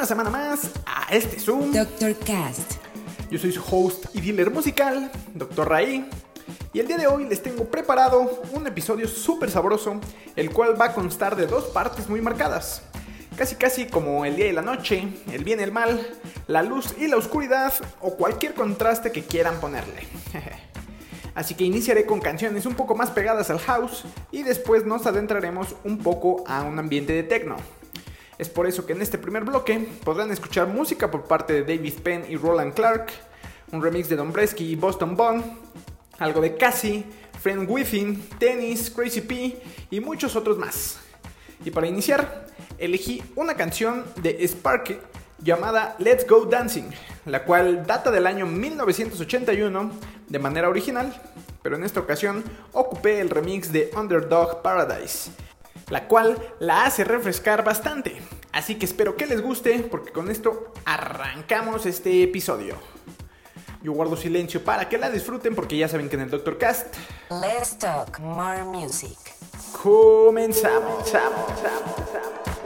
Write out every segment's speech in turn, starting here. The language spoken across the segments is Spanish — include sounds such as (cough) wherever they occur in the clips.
Una semana más a este Zoom. Dr. Cast. Yo soy su host y dealer musical, Dr. Raí. Y el día de hoy les tengo preparado un episodio súper sabroso, el cual va a constar de dos partes muy marcadas. Casi casi como el día y la noche, el bien y el mal, la luz y la oscuridad o cualquier contraste que quieran ponerle. (laughs) Así que iniciaré con canciones un poco más pegadas al house y después nos adentraremos un poco a un ambiente de techno. Es por eso que en este primer bloque podrán escuchar música por parte de David Penn y Roland Clark, un remix de Dombresky y Boston Bond, algo de Cassie, Friend Within, Tennis, Crazy P y muchos otros más. Y para iniciar, elegí una canción de Sparky llamada Let's Go Dancing, la cual data del año 1981 de manera original, pero en esta ocasión ocupé el remix de Underdog Paradise, la cual la hace refrescar bastante. Así que espero que les guste porque con esto arrancamos este episodio. Yo guardo silencio para que la disfruten porque ya saben que en el Doctor Cast Let's talk more music. comenzamos. comenzamos, comenzamos. Working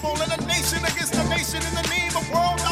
people a nation against a nation. In the name of world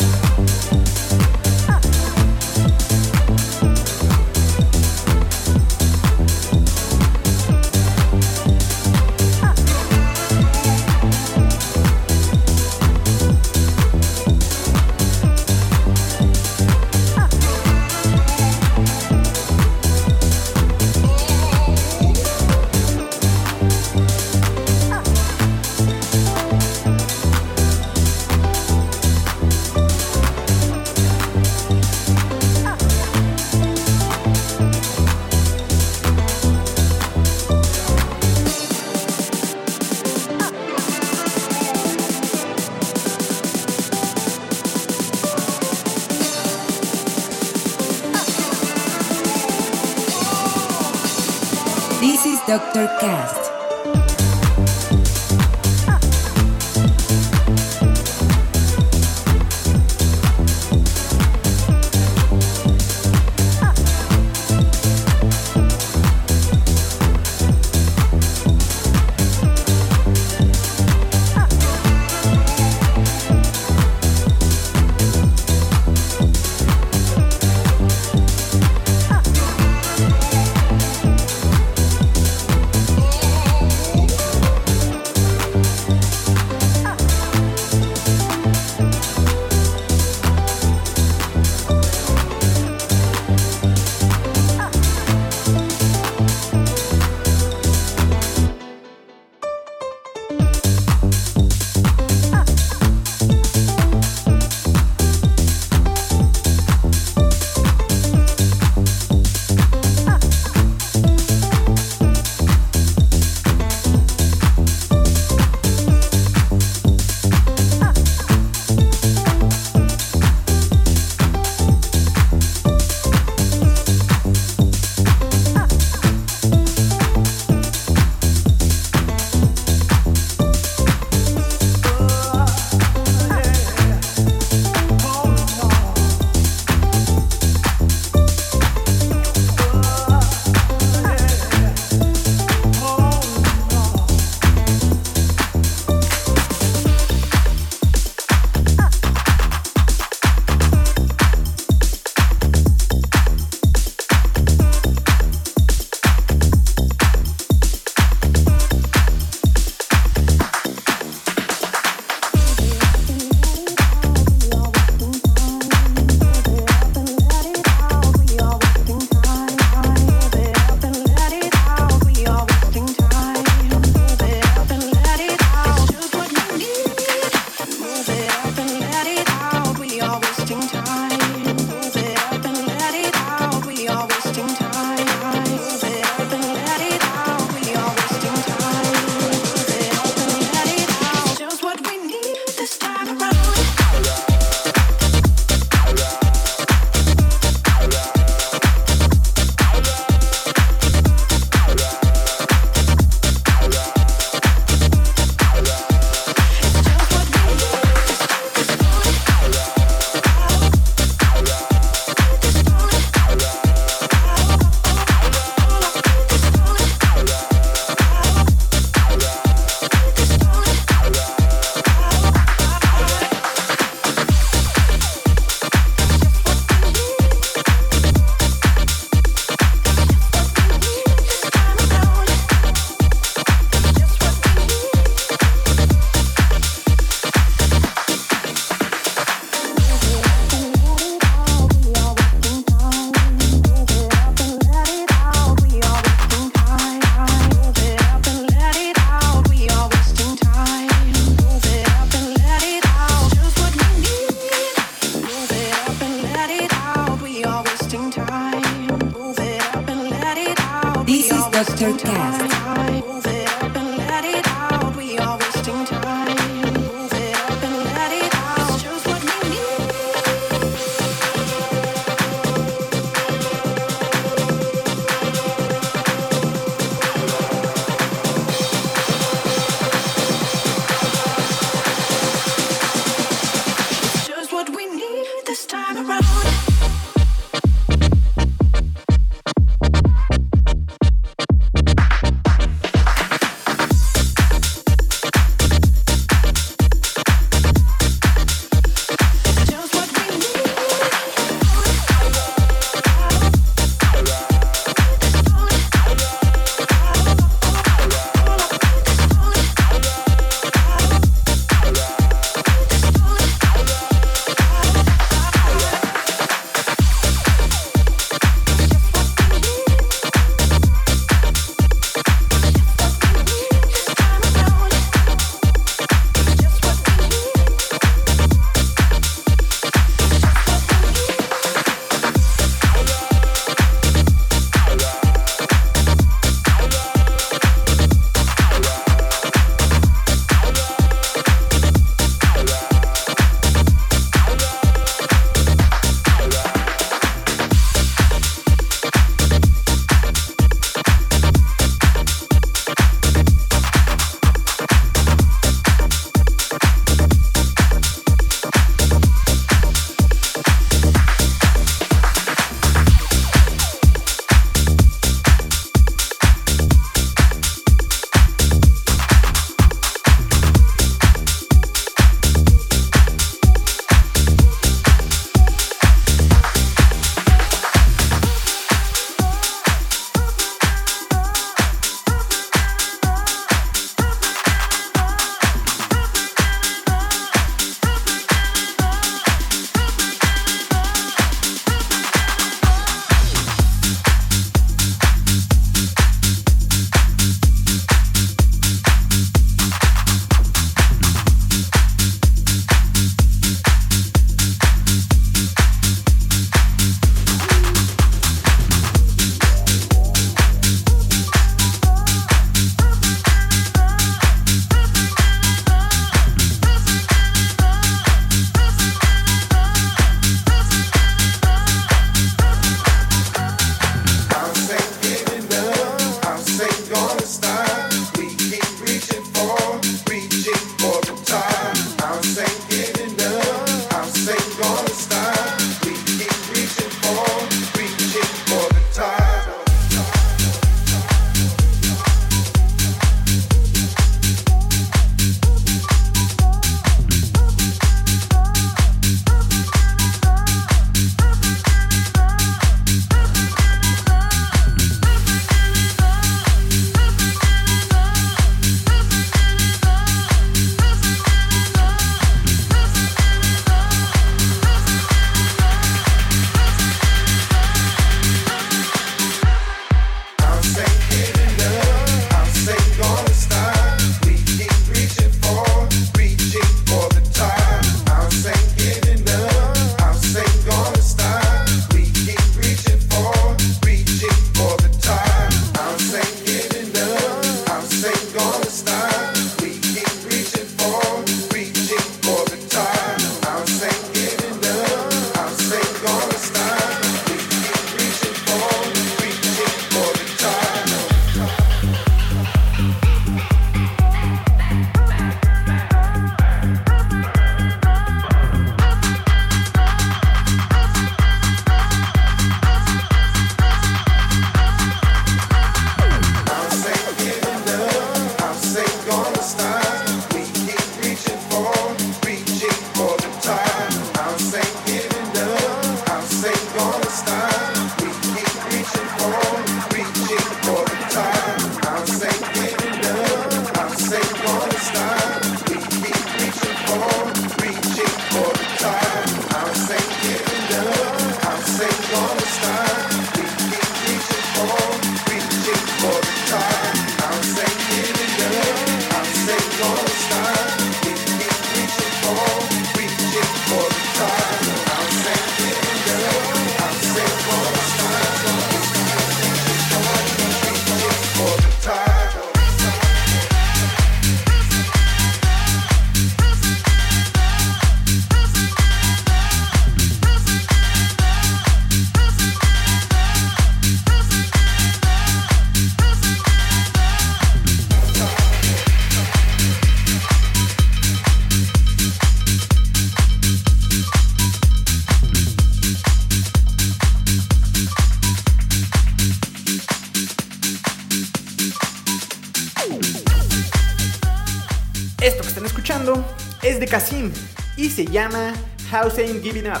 es de Kasim y se llama House Ain't Giving Up.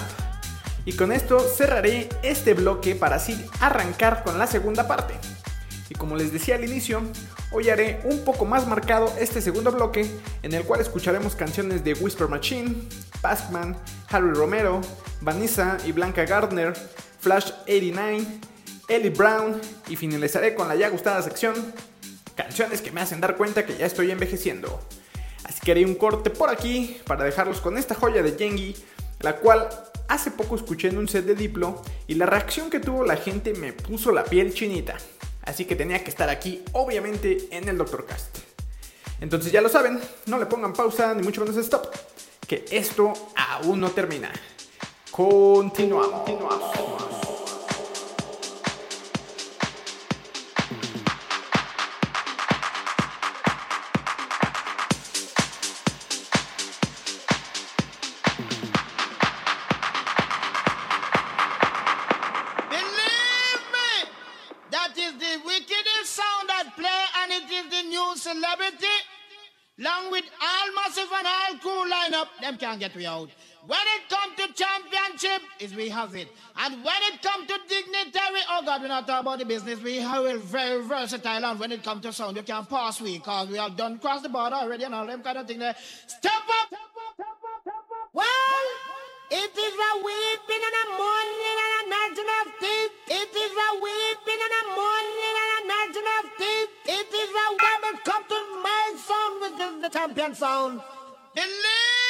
Y con esto cerraré este bloque para así arrancar con la segunda parte. Y como les decía al inicio, hoy haré un poco más marcado este segundo bloque en el cual escucharemos canciones de Whisper Machine, Baskman, Harry Romero, Vanessa y Blanca Gardner, Flash 89, Ellie Brown y finalizaré con la ya gustada sección canciones que me hacen dar cuenta que ya estoy envejeciendo. Así que haré un corte por aquí para dejarlos con esta joya de Jengi, la cual hace poco escuché en un set de Diplo y la reacción que tuvo la gente me puso la piel chinita. Así que tenía que estar aquí, obviamente, en el Doctor Cast. Entonces ya lo saben, no le pongan pausa ni mucho menos stop, que esto aún no termina. Continuamos. Believe them can't get we out. When it come to championship, is we have it. And when it come to dignitary, oh God, we're not talking about the business. We are very versatile. And when it come to sound, you can't pass we, cause we have done cross the border already and all them kind of thing there. Step up! Well, it is a weeping and a mourning and a gnashing of teeth. It is a weeping and a mourning and a gnashing of teeth. It is a it comes to my sound, which is the champion sound. Comes believe.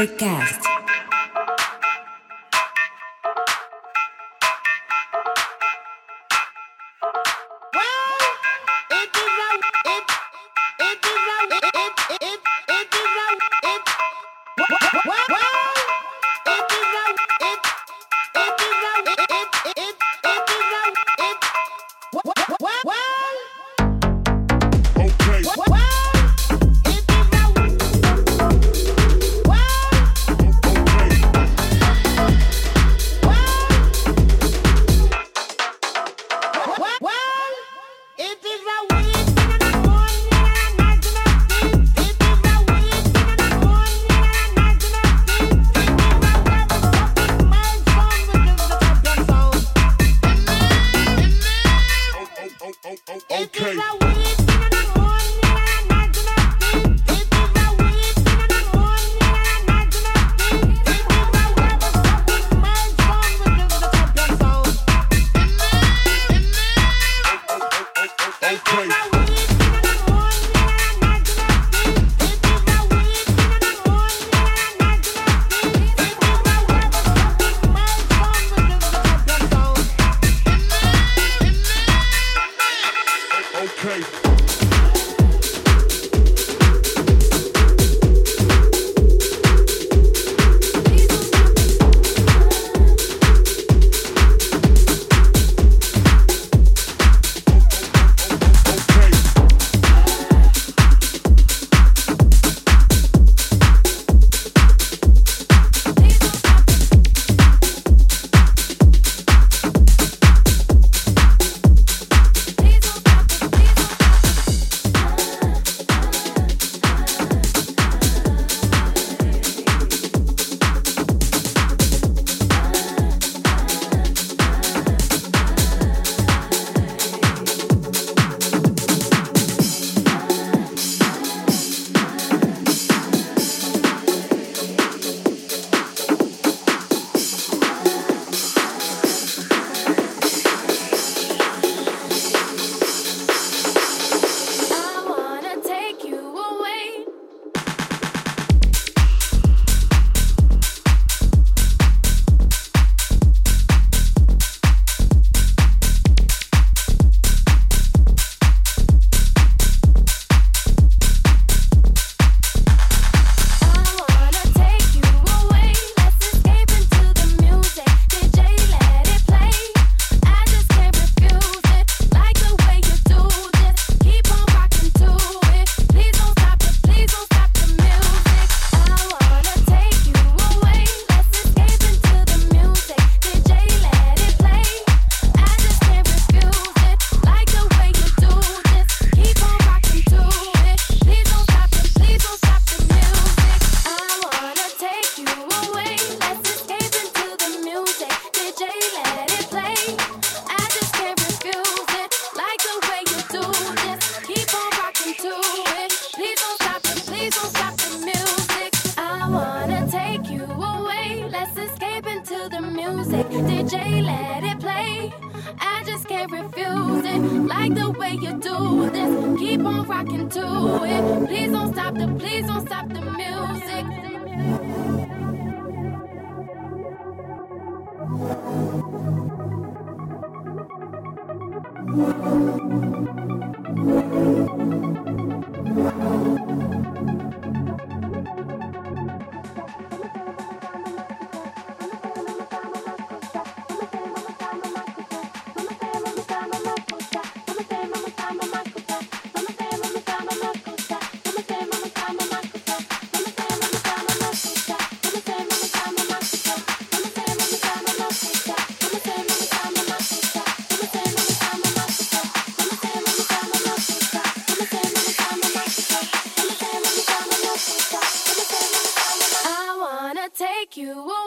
Mastercast. you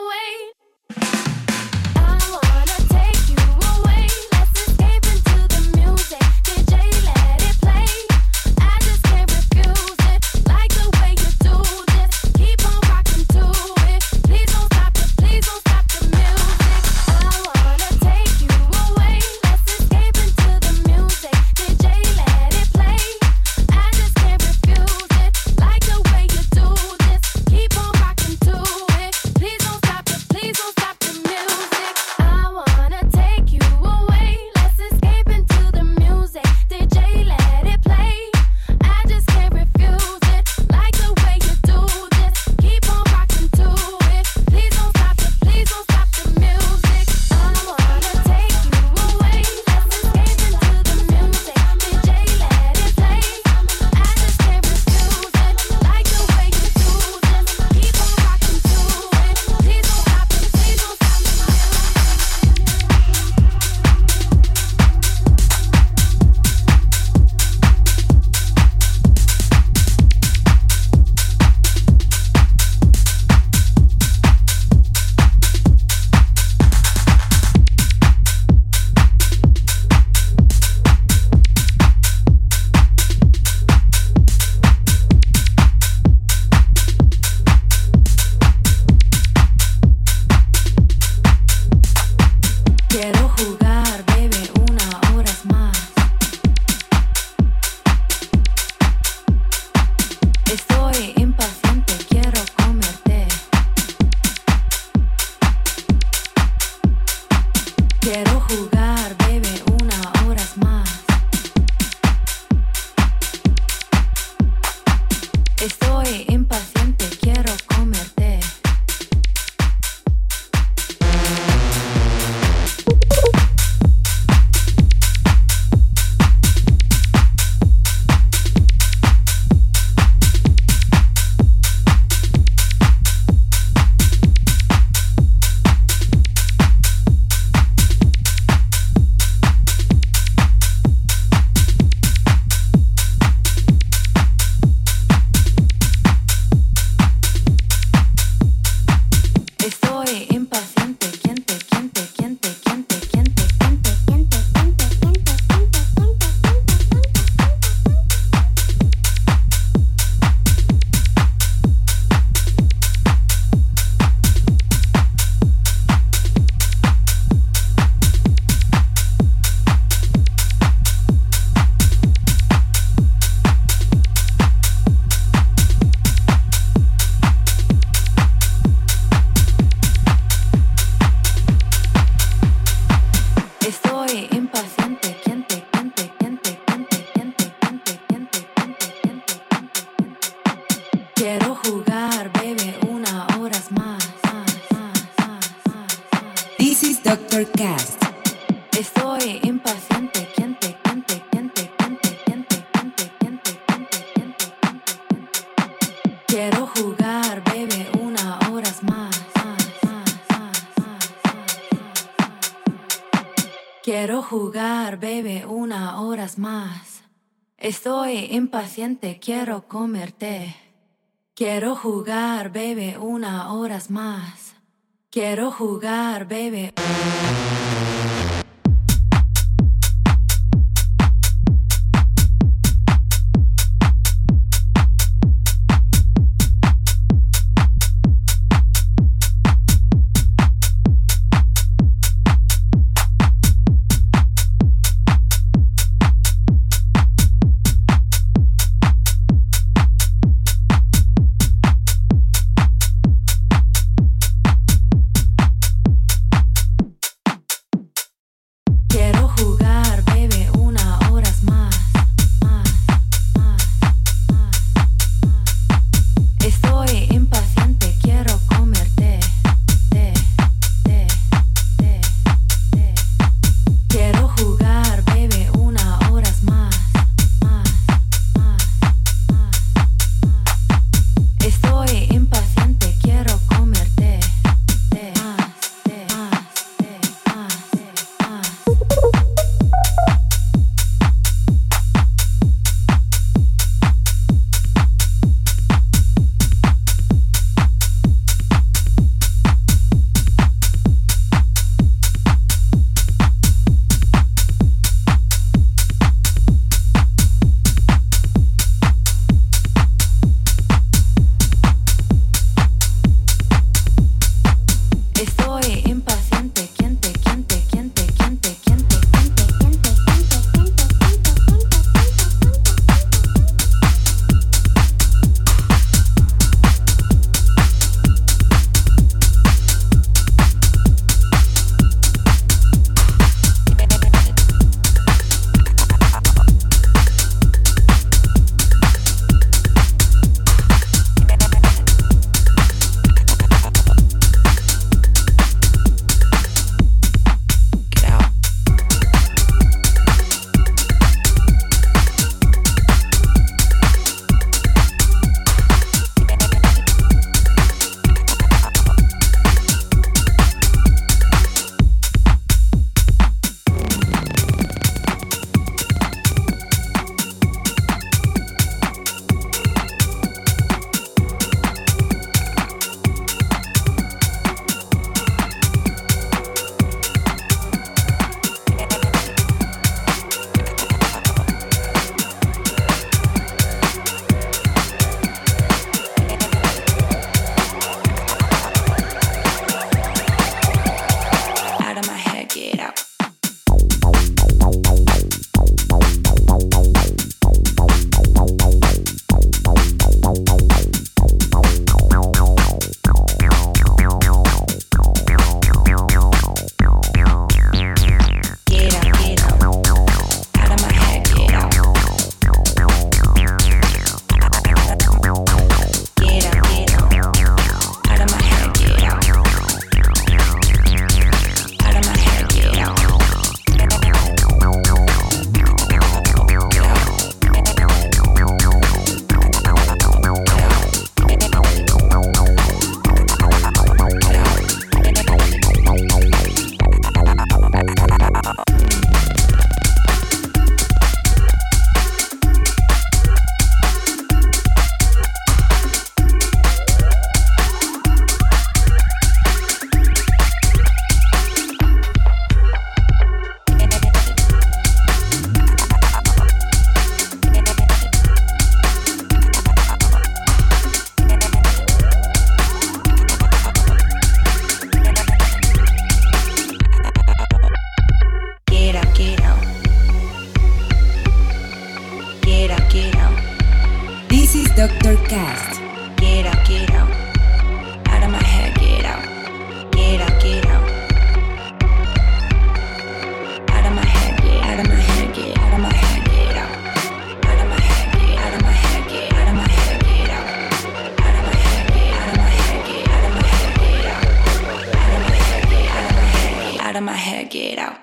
impaciente, quiero comerte. Quiero jugar, bebé, una horas más. Quiero jugar, bebé. get out.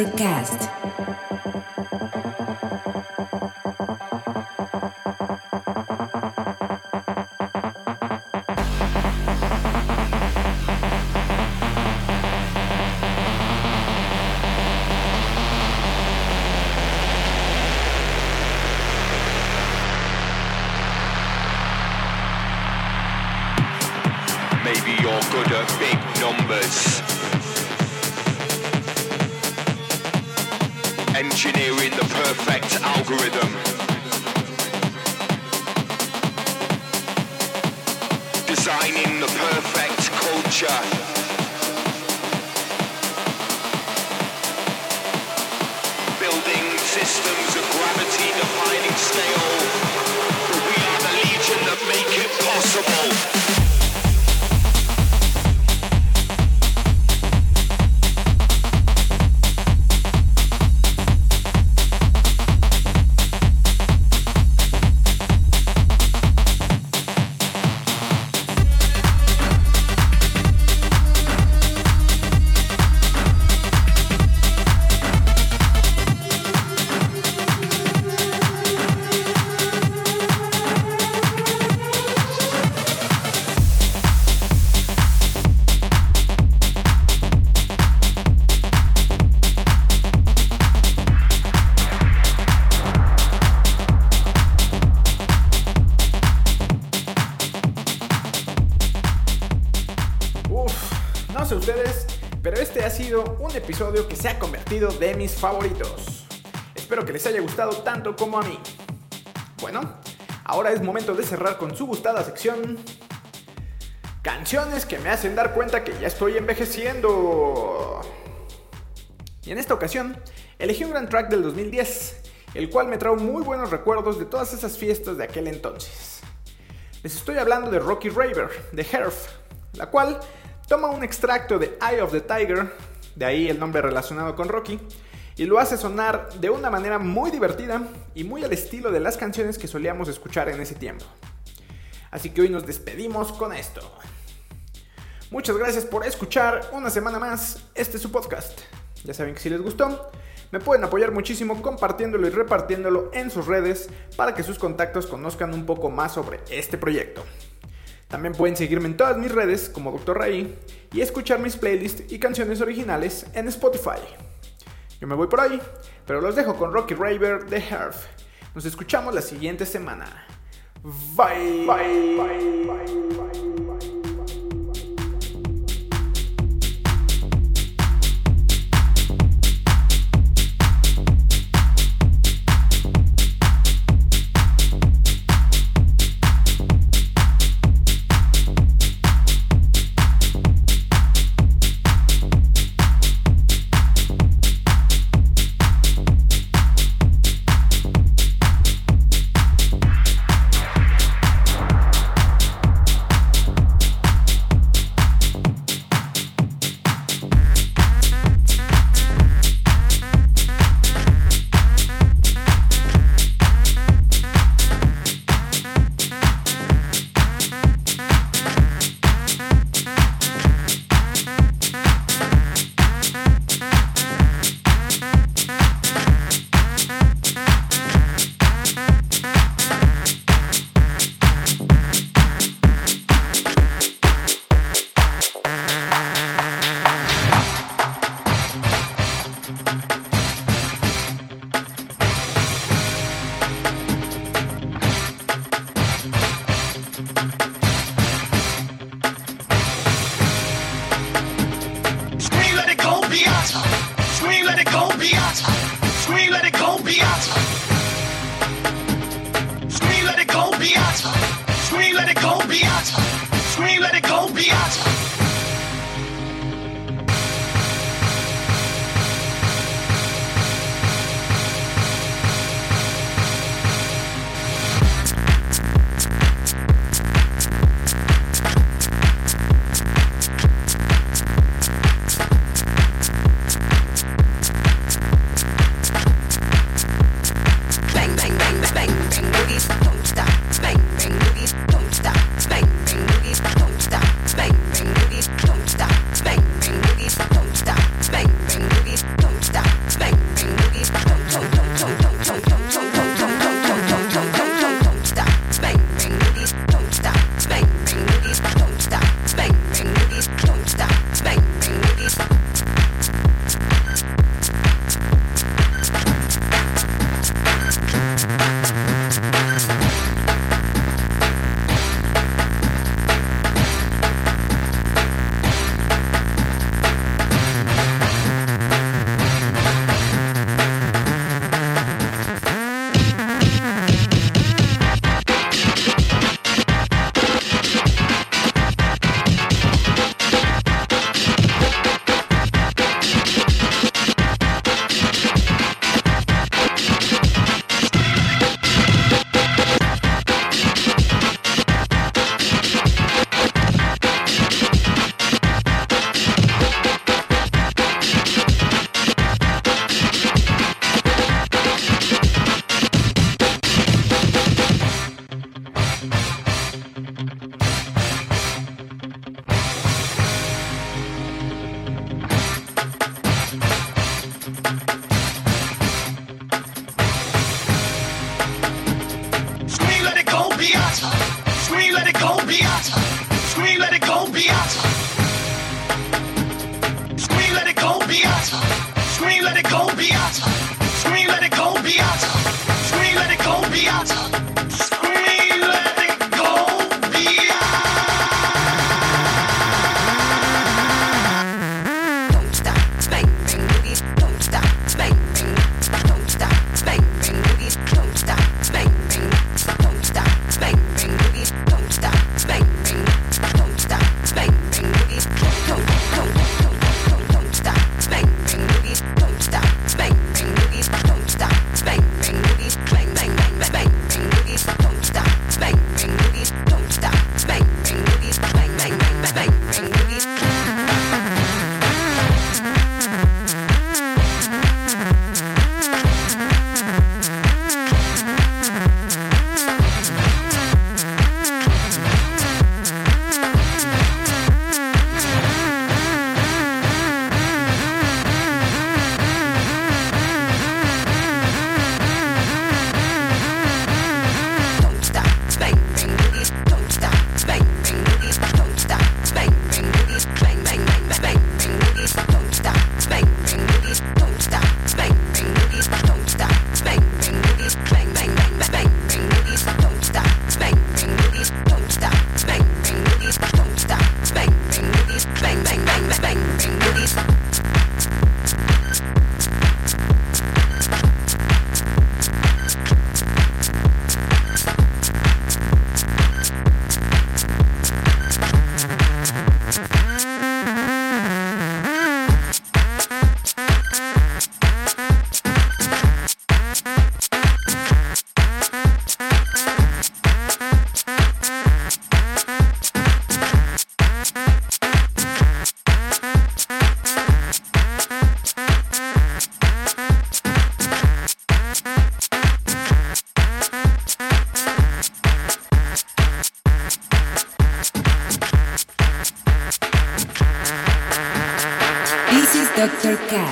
Forecast. Algorithm. Designing the perfect culture. Que se ha convertido de mis favoritos. Espero que les haya gustado tanto como a mí. Bueno, ahora es momento de cerrar con su gustada sección. Canciones que me hacen dar cuenta que ya estoy envejeciendo. Y en esta ocasión, elegí un gran track del 2010, el cual me trae muy buenos recuerdos de todas esas fiestas de aquel entonces. Les estoy hablando de Rocky Raver, de Herf, la cual toma un extracto de Eye of the Tiger, de ahí el nombre relacionado con Rocky, y lo hace sonar de una manera muy divertida y muy al estilo de las canciones que solíamos escuchar en ese tiempo. Así que hoy nos despedimos con esto. Muchas gracias por escuchar una semana más este su podcast. Ya saben que si les gustó, me pueden apoyar muchísimo compartiéndolo y repartiéndolo en sus redes para que sus contactos conozcan un poco más sobre este proyecto. También pueden seguirme en todas mis redes como Dr. Ray y escuchar mis playlists y canciones originales en Spotify. Yo me voy por ahí, pero los dejo con Rocky Raver de Herf. Nos escuchamos la siguiente semana. Bye. Bye. Bye. Bye. Bye.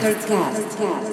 Doctor Cast. Doctor Cast.